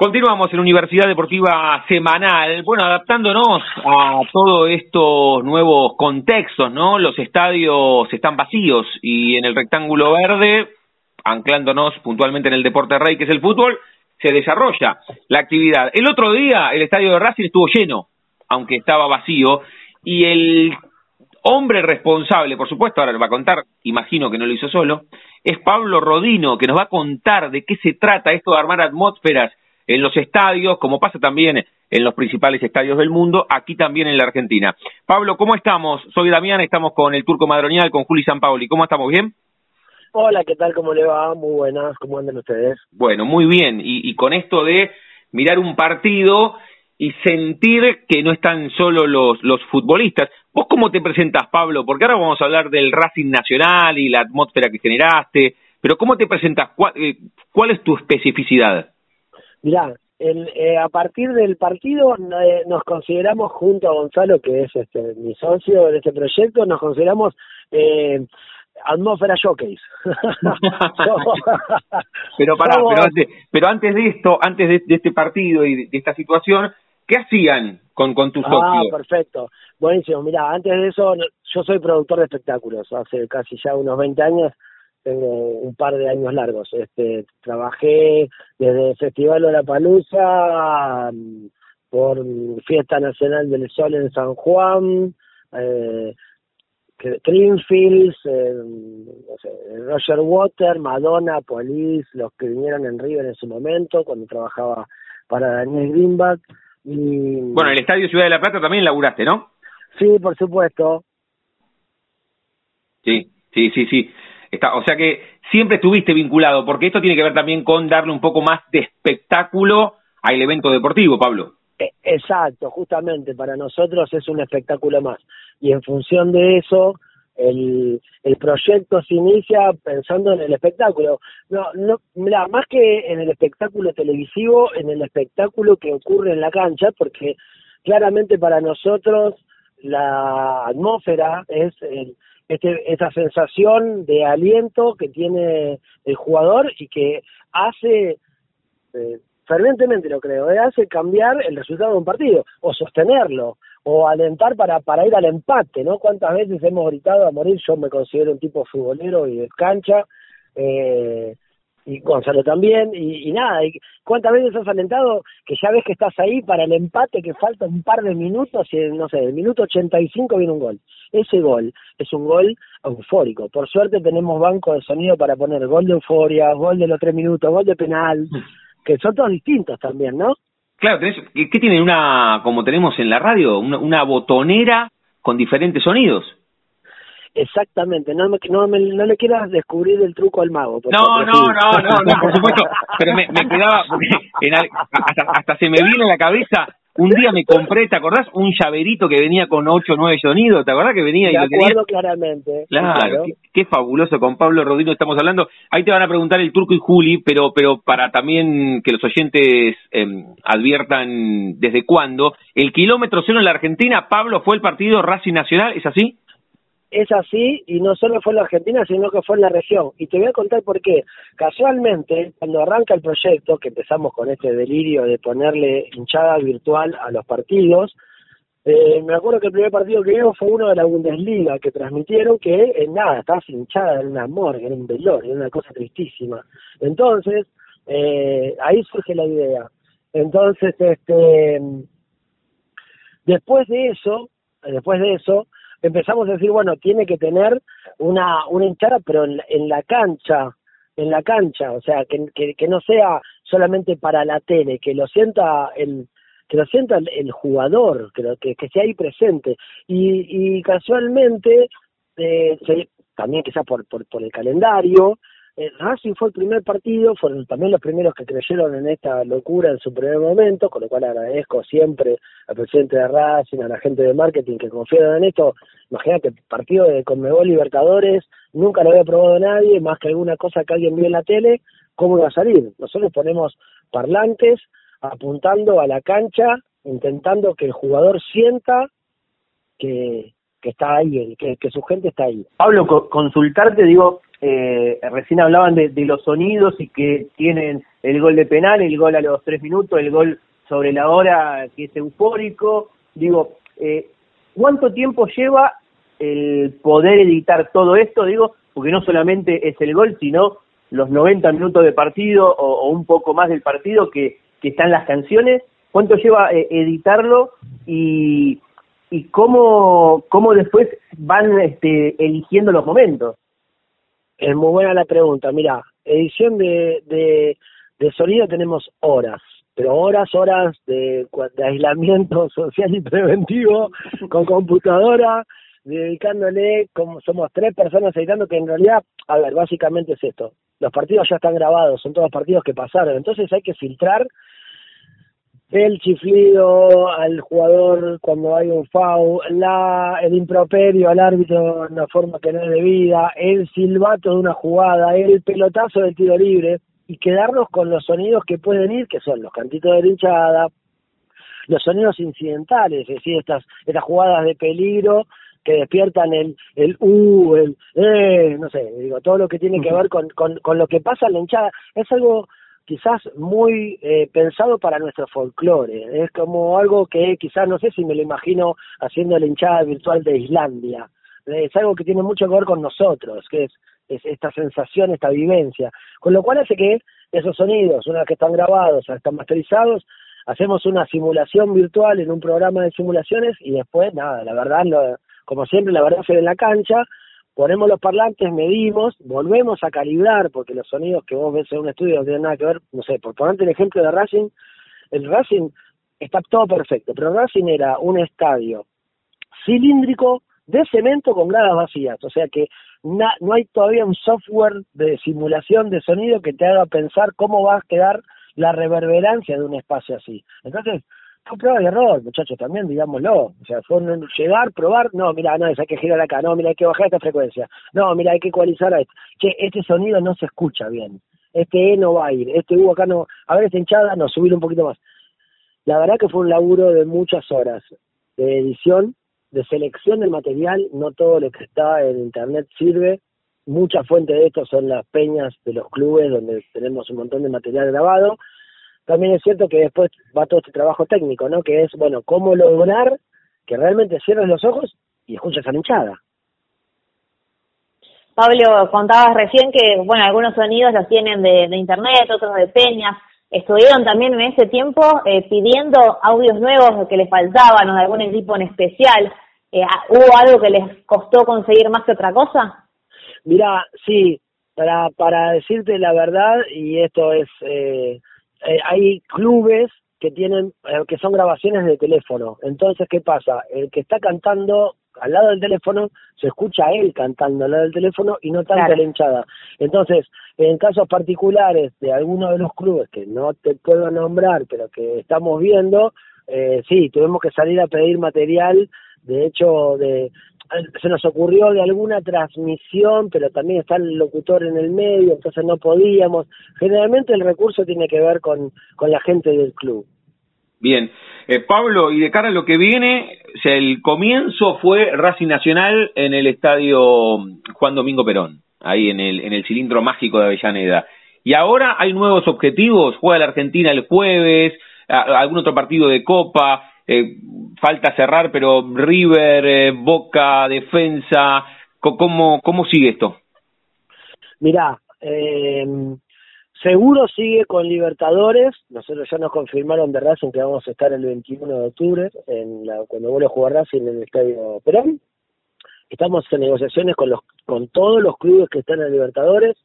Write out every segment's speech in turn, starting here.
Continuamos en Universidad Deportiva Semanal, bueno, adaptándonos a todos estos nuevos contextos, ¿no? Los estadios están vacíos y en el rectángulo verde, anclándonos puntualmente en el deporte rey que es el fútbol, se desarrolla la actividad. El otro día el estadio de Racing estuvo lleno, aunque estaba vacío, y el hombre responsable, por supuesto, ahora le va a contar, imagino que no lo hizo solo, es Pablo Rodino, que nos va a contar de qué se trata esto de armar atmósferas en los estadios, como pasa también en los principales estadios del mundo, aquí también en la Argentina. Pablo, ¿cómo estamos? Soy Damián, estamos con el Turco Madronial, con Juli Pauli. ¿Cómo estamos? ¿Bien? Hola, ¿qué tal? ¿Cómo le va? Muy buenas, ¿cómo andan ustedes? Bueno, muy bien. Y, y con esto de mirar un partido y sentir que no están solo los, los futbolistas. ¿Vos cómo te presentas, Pablo? Porque ahora vamos a hablar del Racing Nacional y la atmósfera que generaste, pero ¿cómo te presentas? ¿Cuál, eh, cuál es tu especificidad? Mirá, el, eh, a partir del partido eh, nos consideramos junto a Gonzalo, que es este, mi socio en este proyecto, nos consideramos eh, atmósfera showcase. pero pará, pero, antes, pero antes de esto, antes de, este partido y de, esta situación, ¿qué hacían con, con tu socio? Ah, perfecto. Buenísimo. Mira, antes de eso, yo soy productor de espectáculos. Hace casi ya unos 20 años tengo un par de años largos. Este, trabajé desde Festival de la Palusa por Fiesta Nacional del Sol en San Juan, eh, Greenfields, eh, Roger Water, Madonna, Police, los que vinieron en River en su momento, cuando trabajaba para Daniel Greenback. Y... Bueno, el Estadio Ciudad de la Plata también laburaste, ¿no? Sí, por supuesto. Sí, sí, sí, sí. O sea que siempre estuviste vinculado, porque esto tiene que ver también con darle un poco más de espectáculo al evento deportivo, Pablo. E, exacto, justamente, para nosotros es un espectáculo más. Y en función de eso, el, el proyecto se inicia pensando en el espectáculo. No, no, mira, más que en el espectáculo televisivo, en el espectáculo que ocurre en la cancha, porque claramente para nosotros la atmósfera es el, este, esa sensación de aliento que tiene el jugador y que hace, eh, fervientemente lo creo, eh, hace cambiar el resultado de un partido, o sostenerlo, o alentar para, para ir al empate, ¿no? ¿Cuántas veces hemos gritado a morir? Yo me considero un tipo futbolero y de cancha, eh, y Gonzalo también, y, nada, y ¿cuántas veces has alentado que ya ves que estás ahí para el empate, que falta un par de minutos, y no sé, el minuto 85 viene un gol? Ese gol es un gol eufórico. Por suerte tenemos banco de sonido para poner gol de euforia, gol de los tres minutos, gol de penal, que son todos distintos también, ¿no? Claro, ¿qué tienen una, como tenemos en la radio, una botonera con diferentes sonidos? Exactamente, no, me, no, me, no le quieras descubrir el truco al mago. no, no, no, no, no, por supuesto, pero me, me quedaba, en, hasta, hasta se me vino en la cabeza, un día me compré, ¿te acordás? Un llaverito que venía con ocho o nueve sonidos, ¿te acordás que venía? y lo acuerdo claramente. Claro, Qué, fabuloso, con Pablo Rodino estamos hablando. Ahí te van a preguntar el turco y Juli, pero, pero para también que los oyentes eh, adviertan desde cuándo. El kilómetro cero en la Argentina, Pablo, fue el partido Racing Nacional, ¿es así? Es así y no solo fue en la Argentina, sino que fue en la región. Y te voy a contar por qué. Casualmente, cuando arranca el proyecto, que empezamos con este delirio de ponerle hinchada virtual a los partidos, eh, me acuerdo que el primer partido que vimos fue uno de la Bundesliga, que transmitieron que en nada, estaba hinchada en un amor, en un velor, en una cosa tristísima. Entonces, eh, ahí surge la idea. Entonces, este, después de eso, después de eso, empezamos a decir, bueno, tiene que tener una, una hinchada, pero en, la cancha, en la cancha, o sea, que, que, no sea solamente para la tele, que lo sienta el que lo sienta el, jugador, que, que, que esté ahí presente. Y, y casualmente, eh, también quizás por, por el calendario, eh, Racing fue el primer partido, fueron también los primeros que creyeron en esta locura en su primer momento, con lo cual agradezco siempre al presidente de Racing, a la gente de marketing que confiaron en esto. Imagínate, partido de Conmebol Libertadores, nunca lo había probado nadie, más que alguna cosa que alguien vio en la tele, ¿cómo iba a salir? Nosotros ponemos parlantes apuntando a la cancha, intentando que el jugador sienta que, que está ahí, que, que su gente está ahí. Pablo, consultarte, digo, eh, recién hablaban de, los sonidos y que tienen el gol de penal, el gol a los tres minutos, el gol sobre la hora que es eufórico. Digo, eh, ¿cuánto tiempo lleva el poder editar todo esto? Digo, porque no solamente es el gol, sino los 90 minutos de partido o, un poco más del partido que, están las canciones. ¿Cuánto lleva eh, editarlo y, y cómo, cómo después van este, eligiendo los momentos? Es muy buena la pregunta. Mira, edición de, de, de sonido tenemos horas, pero horas, horas de, de aislamiento social y preventivo con computadora, dedicándole, como somos tres personas editando, que en realidad, a ver, básicamente es esto. Los partidos ya están grabados, son todos partidos que pasaron, entonces hay que filtrar el chiflido al jugador cuando hay un foul, la, el improperio al árbitro en una forma que no es debida, el silbato de una jugada, el pelotazo del tiro libre y quedarnos con los sonidos que pueden ir, que son los cantitos de hinchada, los sonidos incidentales, es decir, estas, estas jugadas de peligro que despiertan el, el uh, el eh, no sé, digo, todo lo que tiene que ver con, con, con lo que pasa en la hinchada, es algo quizás muy eh, pensado para nuestro folclore. Es como algo que quizás, no sé si me lo imagino haciendo la hinchada virtual de Islandia. Es algo que tiene mucho que ver con nosotros, que es, es esta sensación, esta vivencia. Con lo cual hace que esos sonidos, una vez que están grabados, están masterizados, hacemos una simulación virtual en un programa de simulaciones y después, nada, la verdad, como siempre, la verdad se ve en la cancha, ponemos los parlantes, medimos, volvemos a calibrar, porque los sonidos que vos ves en un estudio no tienen nada que ver, no sé, por ponerte el ejemplo de Racing, el Racing está todo perfecto, pero Racing era un estadio cilíndrico de cemento con gradas vacías, o sea que no hay todavía un software de simulación de sonido que te haga pensar cómo va a quedar la reverberancia de un espacio así. Entonces, fue prueba de error, muchachos, también digámoslo. O sea, fue llegar, probar, no, mira, no, hay que girar acá, no, mira, hay que bajar esta frecuencia, no, mira, hay que ecualizar a esto. Que este sonido no se escucha bien, este E no va a ir, este U acá no, a ver, esta hinchada, no, subir un poquito más. La verdad que fue un laburo de muchas horas de edición, de selección del material, no todo lo que está en internet sirve. Mucha fuente de esto son las peñas de los clubes donde tenemos un montón de material grabado también es cierto que después va todo este trabajo técnico, ¿no? Que es, bueno, cómo lograr que realmente cierres los ojos y escuches a la hinchada. Pablo, contabas recién que, bueno, algunos sonidos los tienen de, internet, otros de peñas. ¿Estuvieron también en ese tiempo eh, pidiendo audios nuevos que les faltaban o de algún equipo en especial? Eh, ¿Hubo algo que les costó conseguir más que otra cosa? Mira, sí, para, para decirte la verdad, y esto es eh, eh, hay clubes que tienen, eh, que son grabaciones de teléfono. Entonces, ¿qué pasa? El que está cantando al lado del teléfono, se escucha a él cantando al lado del teléfono y no tanto la hinchada. Entonces, en casos particulares de alguno de los clubes que no te puedo nombrar, pero que estamos viendo, eh, sí, tuvimos que salir a pedir material, de hecho, de se nos ocurrió de alguna transmisión, pero también está el locutor en el medio, entonces no podíamos. Generalmente el recurso tiene que ver con, con la gente del club. Bien, eh, Pablo, y de cara a lo que viene, o el comienzo fue Racing Nacional en el estadio Juan Domingo Perón, ahí en el, en el cilindro mágico de Avellaneda. Y ahora hay nuevos objetivos, juega la Argentina el jueves, algún otro partido de Copa, eh, falta cerrar, pero River, eh, Boca, Defensa, ¿cómo, ¿cómo sigue esto? Mirá, eh, seguro sigue con Libertadores, nosotros ya nos confirmaron de Racing que vamos a estar el 21 de octubre, en la, cuando vuelva a jugar Racing en el Estadio Perón. Estamos en negociaciones con, los, con todos los clubes que están en Libertadores,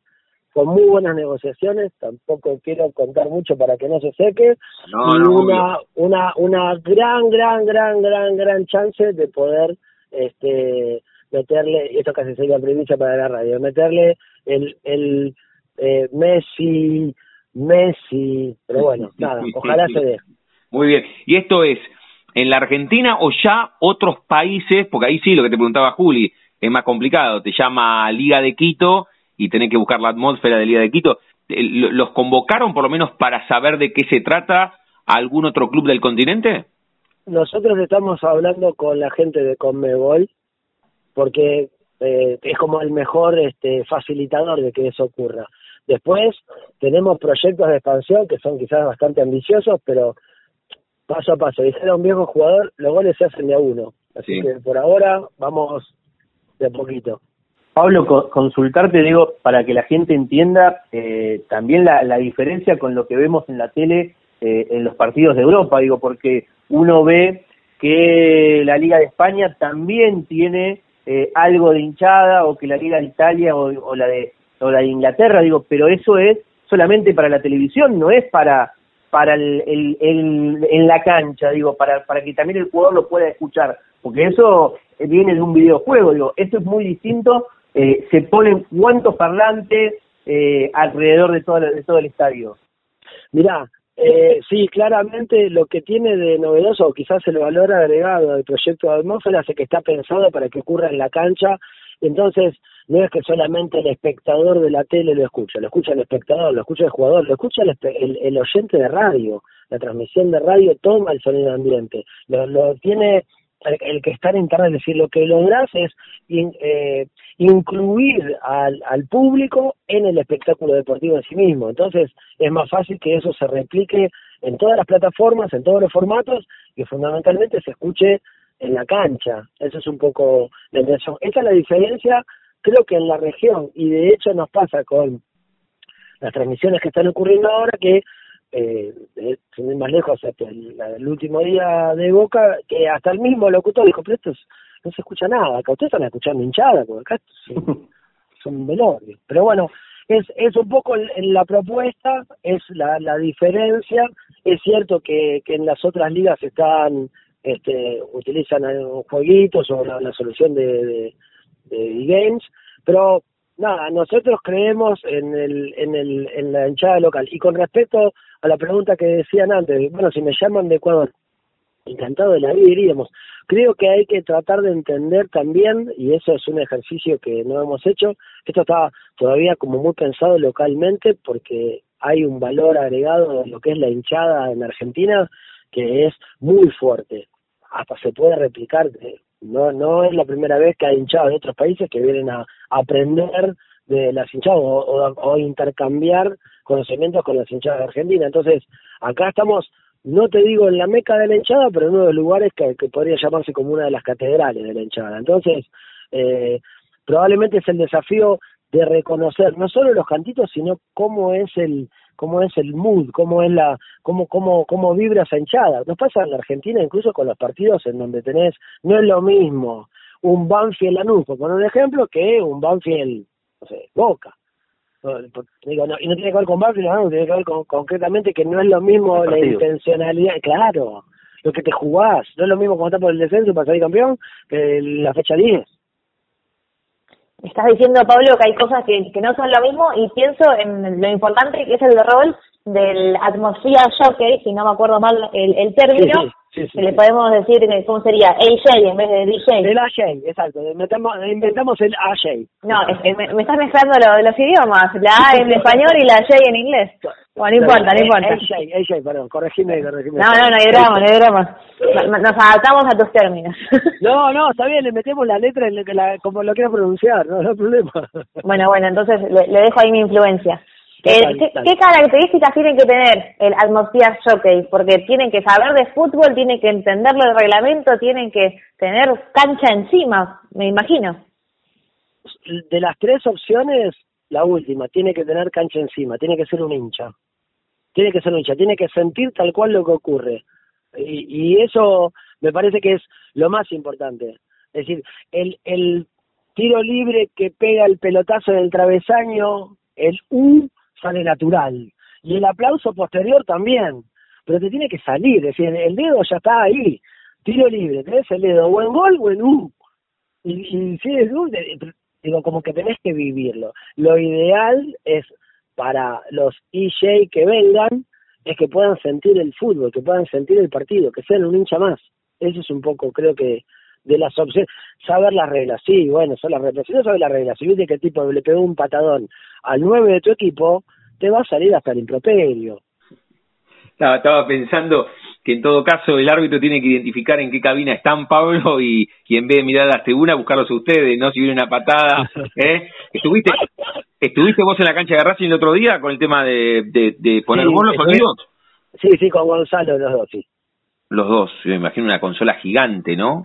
con muy buenas negociaciones, tampoco quiero contar mucho para que no se seque, y una, una, una gran, gran, gran, gran, gran chance de poder este meterle, esto casi sería primicia para la radio, meterle el, el eh, Messi, Messi, pero bueno, nada, ojalá se dé. Muy bien, y esto es, en la Argentina o ya otros países, porque ahí sí lo que te preguntaba Juli, es más complicado, te llama Liga de Quito y tener que buscar la atmósfera del día de Quito. ¿Los convocaron por lo menos para saber de qué se trata algún otro club del continente? Nosotros estamos hablando con la gente de Conmebol porque eh, es como el mejor este, facilitador de que eso ocurra. Después tenemos proyectos de expansión que son quizás bastante ambiciosos, pero paso a paso. Dijera un viejo jugador, los goles se hacen de a uno. Así que por ahora vamos de a poquito. Pablo, consultarte, digo, para que la gente entienda eh, también la, la, diferencia con lo que vemos en la tele eh, en los partidos de Europa, digo, porque uno ve que la Liga de España también tiene eh, algo de hinchada o que la Liga de Italia o, la de o la de Inglaterra, digo, pero eso es solamente para la televisión, no es para el, el, en la cancha, digo, para, para que también el jugador lo pueda escuchar, porque eso viene de un videojuego, digo, esto es muy distinto, eh, se ponen cuántos parlantes eh, alrededor de todo, de todo el estadio. Mirá, eh, sí, claramente lo que tiene de novedoso, o quizás el valor agregado del proyecto de atmósfera, es que está pensado para que ocurra en la cancha, entonces no es que solamente el espectador de la tele lo escucha, lo escucha el espectador, lo escucha el jugador, lo escucha el, el, oyente de radio, la transmisión de radio toma el sonido ambiente, lo, lo tiene el, que está en internet, es decir, lo que logras es eh, incluir al, al público en el espectáculo deportivo en sí mismo. Entonces, es más fácil que eso se replique en todas las plataformas, en todos los formatos, y fundamentalmente se escuche en la cancha. Eso es un poco la intención. Esta es la diferencia, creo que en la región, y de hecho nos pasa con las transmisiones que están ocurriendo ahora, que eh, sin ir más lejos, este, el, último día de Boca, que hasta el mismo locutor dijo, pero esto no se escucha nada, acá ustedes están escuchando hinchada, porque acá son velorios. Pero bueno, es, es un poco la propuesta, es la, la diferencia, es cierto que, que en las otras ligas están, este, utilizan jueguitos o la, solución de, de, de games, pero nada, nosotros creemos en, el, en, el, en la hinchada local. Y con respecto a la pregunta que decían antes, bueno, si me llaman de Ecuador, encantado de la vida iríamos. Creo que hay que tratar de entender también, y eso es un ejercicio que no hemos hecho, esto está todavía como muy pensado localmente porque hay un valor agregado en lo que es la hinchada en Argentina que es muy fuerte. Hasta se puede replicar no, no es la primera vez que hay hinchados de otros países que vienen a, aprender de las hinchadas o, intercambiar conocimientos con las hinchadas de Argentina. Entonces, acá estamos, no te digo en la meca de la hinchada, pero en uno de los lugares que, podría llamarse como una de las catedrales de la hinchada. Entonces, eh, probablemente es el desafío de reconocer no solo los cantitos, sino cómo es el, cómo es el mood, cómo es la, cómo, cómo, cómo vibra esa hinchada. Nos pasa en la Argentina incluso con los partidos en donde tenés, no es lo mismo un Banfield Lanús, por un ejemplo, que un Banfield, no sé, Boca. Digo, no, y no tiene que ver con Banfield Lanús, tiene que ver con, concretamente que no es lo mismo la intencionalidad, claro, lo que te jugás, no es lo mismo cuando estás por el descenso para salir campeón que la fecha 10 estás diciendo, Pablo, que hay cosas que, que no son lo mismo y pienso en lo importante que es el rol del atmósfera jockey, si no me acuerdo mal el, el término, que le podemos decir, ¿cómo sería? AJ en vez de DJ. El AJ, exacto, inventamos, inventamos el AJ. No, me, estás mezclando lo, los idiomas, la A en español y la J en inglés. Bueno, no importa, no importa. AJ, AJ, perdón, corregime, corregime. No, no, no hay drama, no hay drama. Nos adaptamos a tus términos. No, no, está bien, le metemos la letra en la, como lo quieras pronunciar, no, no hay problema. Bueno, bueno, entonces le, le dejo ahí mi influencia. Eh, ¿qué, características tienen que tener el Atmosphere Showcase? Porque tienen que saber de fútbol, tienen que entenderlo el reglamento, tienen que tener cancha encima, me imagino. De las tres opciones, la última, tiene que tener cancha encima, tiene que ser un hincha. Tiene que ser un hincha, tiene que sentir tal cual lo que ocurre. Y, y eso me parece que es lo más importante. Es decir, el, el tiro libre que pega el pelotazo del travesaño, el U sale natural. Y el aplauso posterior también. Pero te tiene que salir, es decir, el dedo ya está ahí. Tiro libre, tenés el dedo o en gol o en U. Y, y si es U, digo, como que tenés que vivirlo. Lo ideal es para los EJ que vengan, es que puedan sentir el fútbol, que puedan sentir el partido, que sean un hincha más. Eso es un poco, creo que, de las opciones. Saber las reglas, sí, bueno, son las reglas. Si no sabes las reglas, si viste que tipo le pegó un patadón al 9 de tu equipo, te va a salir hasta el improperio. estaba, estaba pensando que en todo caso el árbitro tiene que identificar en qué cabina están Pablo y, y en vez de mirar a las tribunas buscarlos a ustedes, no si viene una patada. ¿eh? ¿Estuviste, ¿Estuviste vos en la cancha de Racing el otro día con el tema de, de, de poner Sí, vos los estuve- sonidos? Sí, sí, con Gonzalo los dos, sí. Los dos, me imagino una consola gigante, ¿no?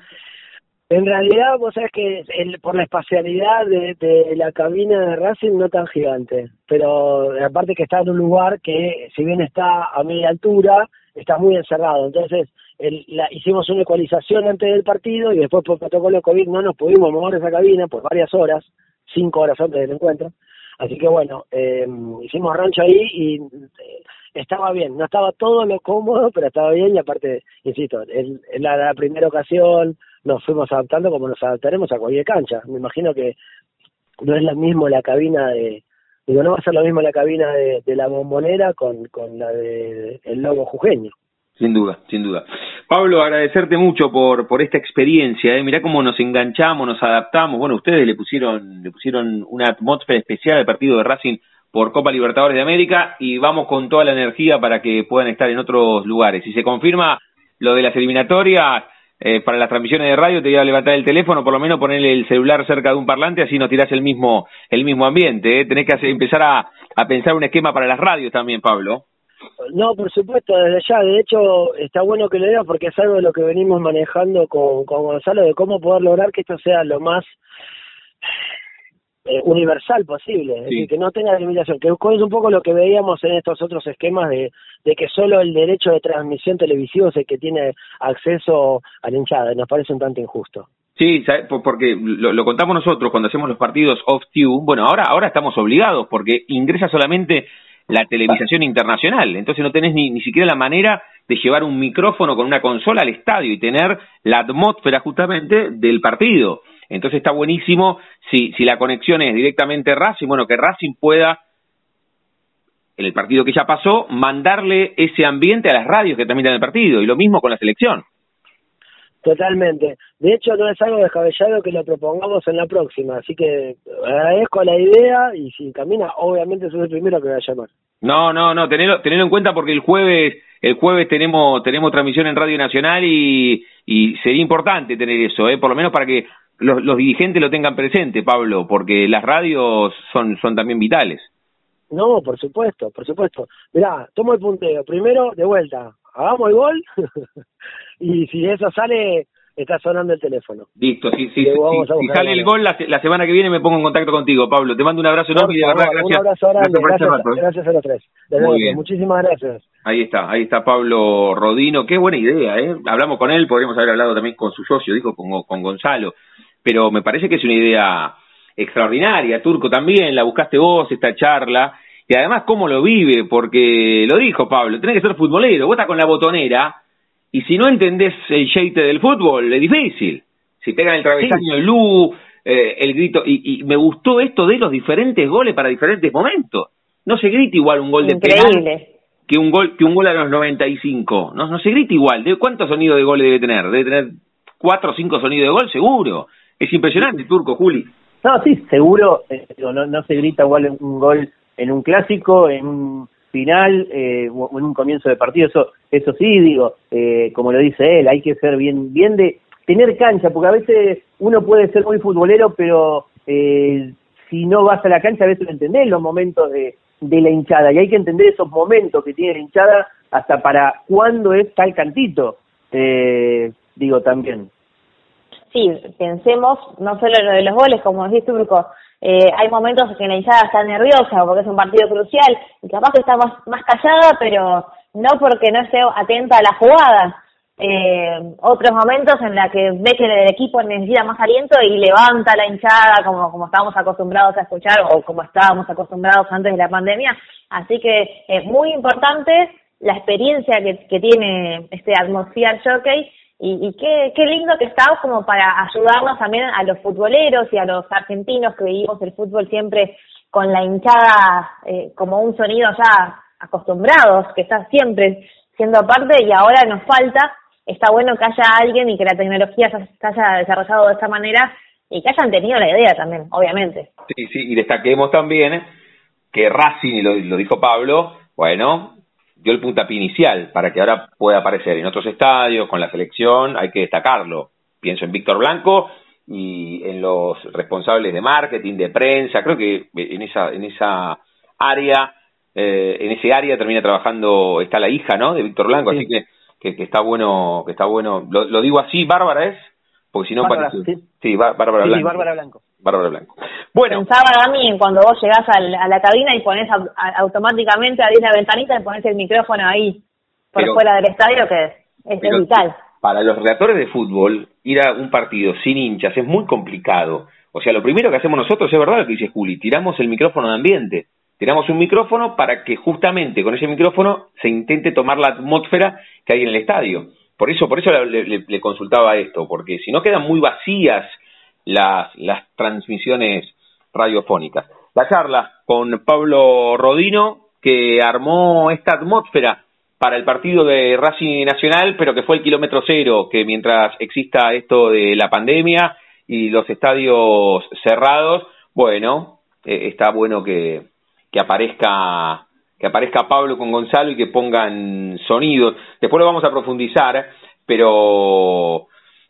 En realidad, vos sabés que el, por la espacialidad de, la cabina de Racing no tan gigante, pero aparte que está en un lugar que, si bien está a media altura, está muy encerrado. Entonces, el, la, hicimos una ecualización antes del partido y después por protocolo COVID no nos pudimos mover esa cabina por varias horas, cinco horas antes del encuentro. Así que bueno, eh, hicimos rancho ahí y eh, estaba bien, no estaba todo lo cómodo, pero estaba bien y aparte, insisto, la, la primera ocasión nos fuimos adaptando como nos adaptaremos a cualquier cancha. Me imagino que no es lo mismo la cabina de, digo, no va a ser lo mismo la cabina de, de la bombonera con, con la de el lobo jujeño. Sin duda, sin duda. Pablo, agradecerte mucho por por esta experiencia, ¿eh? Mirá cómo nos enganchamos, nos adaptamos. Bueno, ustedes le pusieron le pusieron una atmósfera especial al partido de Racing por Copa Libertadores de América y vamos con toda la energía para que puedan estar en otros lugares. Si se confirma lo de las eliminatorias, eh, para las transmisiones de radio te voy a levantar el teléfono, por lo menos ponerle el celular cerca de un parlante, así no tirás el mismo el mismo ambiente. ¿eh? Tenés que empezar a, a pensar un esquema para las radios también, Pablo. No, por supuesto, desde ya. De hecho, está bueno que lo digas porque es algo de lo que venimos manejando con, con Gonzalo, de cómo poder lograr que esto sea lo más eh, universal posible, es Sí. decir, que no tenga limitación, que es un poco lo que veíamos en estos otros esquemas de, de que solo el derecho de transmisión televisivo es el que tiene acceso a la hinchada, y nos parece un tanto injusto. Sí, porque lo, lo contamos nosotros cuando hacemos los partidos off-tube. Bueno, ahora, ahora estamos obligados porque ingresa solamente la televisación internacional. Entonces no tenés ni, ni siquiera la manera de llevar un micrófono con una consola al estadio y tener la atmósfera justamente del partido. Entonces está buenísimo si, si la conexión es directamente Racing, bueno, que Racing pueda, en el partido que ya pasó, mandarle ese ambiente a las radios que transmiten el partido. Y lo mismo con la selección. Totalmente. De hecho, no es algo descabellado que lo propongamos en la próxima, así que agradezco la idea y si camina, obviamente soy el primero que voy a llamar. No, no, no, tenelo, tenelo en cuenta porque el jueves, el jueves tenemos, tenemos transmisión en Radio Nacional y, y sería importante tener eso, ¿eh? por lo menos para que los, los dirigentes lo tengan presente, Pablo, porque las radios son, son también vitales. No, por supuesto, por supuesto. Mirá, tomo el punteo. Primero, de vuelta, hagamos el gol y si eso sale, está sonando el teléfono. Listo, si, si, si- sale el gol la, se- la semana que viene me pongo en contacto contigo, Pablo. Te mando un abrazo enorme y de verdad gracias. Un abrazo grande, este gracias, rato, ¿eh? gracias a los tres. De Muy bien. muchísimas gracias. Ahí está, ahí está Pablo Rodino, qué buena idea, ¿eh? Hablamos con él, podríamos haber hablado también con su socio, dijo, con, con Gonzalo, pero me parece que es una idea extraordinaria, Turco también, la buscaste vos, esta charla, y además cómo lo vive, porque lo dijo Pablo, tenés que ser futbolero, vos estás con la botonera, y si no entendés el jeite del fútbol, es difícil. Si pegan el travesaño de Lu, eh, el grito, y, y me gustó esto de los diferentes goles para diferentes momentos. No se grita igual un gol de penal que un gol que un gol a los 95. No, no se grita igual. ¿De ¿Cuántos sonidos de gol debe tener? Debe tener cuatro o cinco sonidos de gol, seguro. Es impresionante, Turco, Juli. No, sí, seguro, eh, no, no se grita igual un gol en un clásico, en un final eh, o en un comienzo de partido, eso eso sí, digo, eh, como lo dice él, hay que ser bien bien de tener cancha, porque a veces uno puede ser muy futbolero, pero eh, si no vas a la cancha a veces no entendés los momentos de, de la hinchada, y hay que entender esos momentos que tiene la hinchada hasta para cuándo es tal cantito, eh, digo también. Sí, pensemos no solo en lo de los goles, como decís Turco, eh, hay momentos que la hinchada está nerviosa porque es un partido crucial y capaz que está más, más callada, pero no porque no esté atenta a la jugada. Eh, otros momentos en la que ve que el equipo necesita más aliento y levanta la hinchada como, como estábamos acostumbrados a escuchar o como estábamos acostumbrados antes de la pandemia. Así que es muy importante la experiencia que, que tiene este Atmosphere Jockey y, y qué, qué lindo que está como para ayudarnos también a los futboleros y a los argentinos que vivimos el fútbol siempre con la hinchada eh, como un sonido ya acostumbrados, que está siempre siendo parte y ahora nos falta. Está bueno que haya alguien y que la tecnología se haya desarrollado de esta manera y que hayan tenido la idea también, obviamente. Sí, sí, y destaquemos también que Racing, y lo dijo Pablo, bueno, dio el puntapié inicial para que ahora pueda aparecer en otros estadios, con la selección, hay que destacarlo. Pienso en Víctor Blanco y en los responsables de marketing, de prensa, creo que en esa, en esa área, eh, en ese área termina trabajando, está la hija, ¿no? De Víctor Blanco, así que, que, está bueno, que está bueno, lo, digo así, Bárbara es, porque si no parece... Sí, Bárbara Blanco. Sí, Bárbara Blanco. Bárbara Blanco. Bueno. Pensaba a mí cuando vos llegás a la, cabina y pones automáticamente, abrís la ventanita y pones el micrófono ahí por fuera del estadio, que es, vital. Para los redactores de fútbol, ir a un partido sin hinchas es muy complicado. O sea, lo primero que hacemos nosotros es verdad lo que dice Juli, tiramos el micrófono de ambiente. Tiramos un micrófono para que justamente con ese micrófono se intente tomar la atmósfera que hay en el estadio. Por eso, por eso le consultaba esto, porque si no quedan muy vacías las, transmisiones radiofónicas. La charla con Pablo Rodino, que armó esta atmósfera para el partido de Racing Nacional, pero que fue el kilómetro cero, que mientras exista esto de la pandemia y los estadios cerrados, bueno, eh, está bueno que, que aparezca que aparezca Pablo con Gonzalo y que pongan sonidos. Después lo vamos a profundizar, pero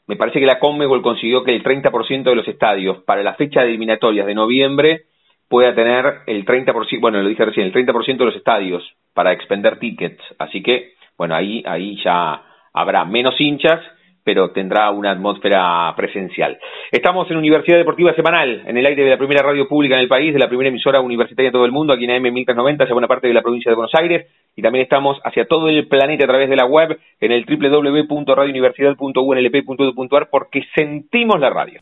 me parece que la Conmebol consiguió que el 30% de los estadios para la fecha de eliminatorias de noviembre pueda tener el 30%, bueno, lo dije recién, el 30% de los estadios para expender tickets. Así que, bueno, ahí, ahí ya habrá menos hinchas pero tendrá una atmósfera presencial. Estamos en Universidad Deportiva Semanal, en el aire de la primera radio pública en el país, de la primera emisora universitaria de todo el mundo, aquí en AM 1390, hacia buena parte de la provincia de Buenos Aires, y también estamos hacia todo el planeta a través de la web en el www.radiouniversidad.unlp.edu.ar porque sentimos la radio.